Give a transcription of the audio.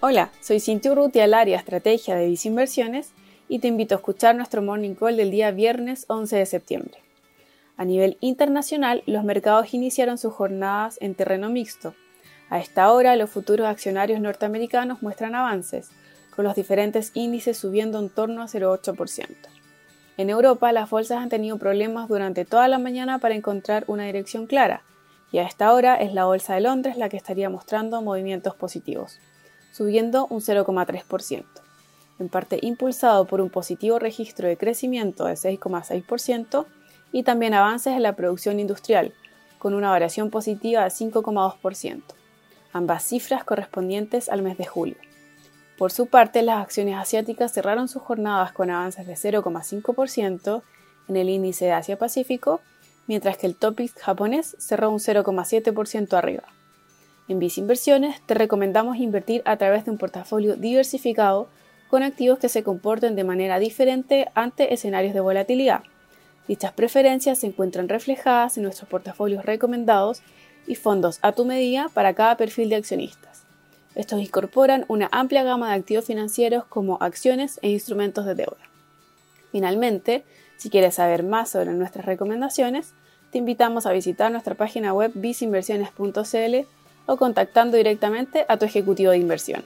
Hola, soy Cintia Urruti al área Estrategia de Inversiones y te invito a escuchar nuestro Morning Call del día viernes 11 de septiembre. A nivel internacional, los mercados iniciaron sus jornadas en terreno mixto. A esta hora, los futuros accionarios norteamericanos muestran avances, con los diferentes índices subiendo en torno a 0,8%. En Europa, las bolsas han tenido problemas durante toda la mañana para encontrar una dirección clara, y a esta hora es la Bolsa de Londres la que estaría mostrando movimientos positivos subiendo un 0,3%, en parte impulsado por un positivo registro de crecimiento de 6,6% y también avances en la producción industrial, con una variación positiva de 5,2%, ambas cifras correspondientes al mes de julio. Por su parte, las acciones asiáticas cerraron sus jornadas con avances de 0,5% en el índice de Asia-Pacífico, mientras que el Topic japonés cerró un 0,7% arriba. En Visa Inversiones te recomendamos invertir a través de un portafolio diversificado con activos que se comporten de manera diferente ante escenarios de volatilidad. Dichas preferencias se encuentran reflejadas en nuestros portafolios recomendados y fondos a tu medida para cada perfil de accionistas. Estos incorporan una amplia gama de activos financieros como acciones e instrumentos de deuda. Finalmente, si quieres saber más sobre nuestras recomendaciones, te invitamos a visitar nuestra página web visinversiones.cl o contactando directamente a tu ejecutivo de inversión.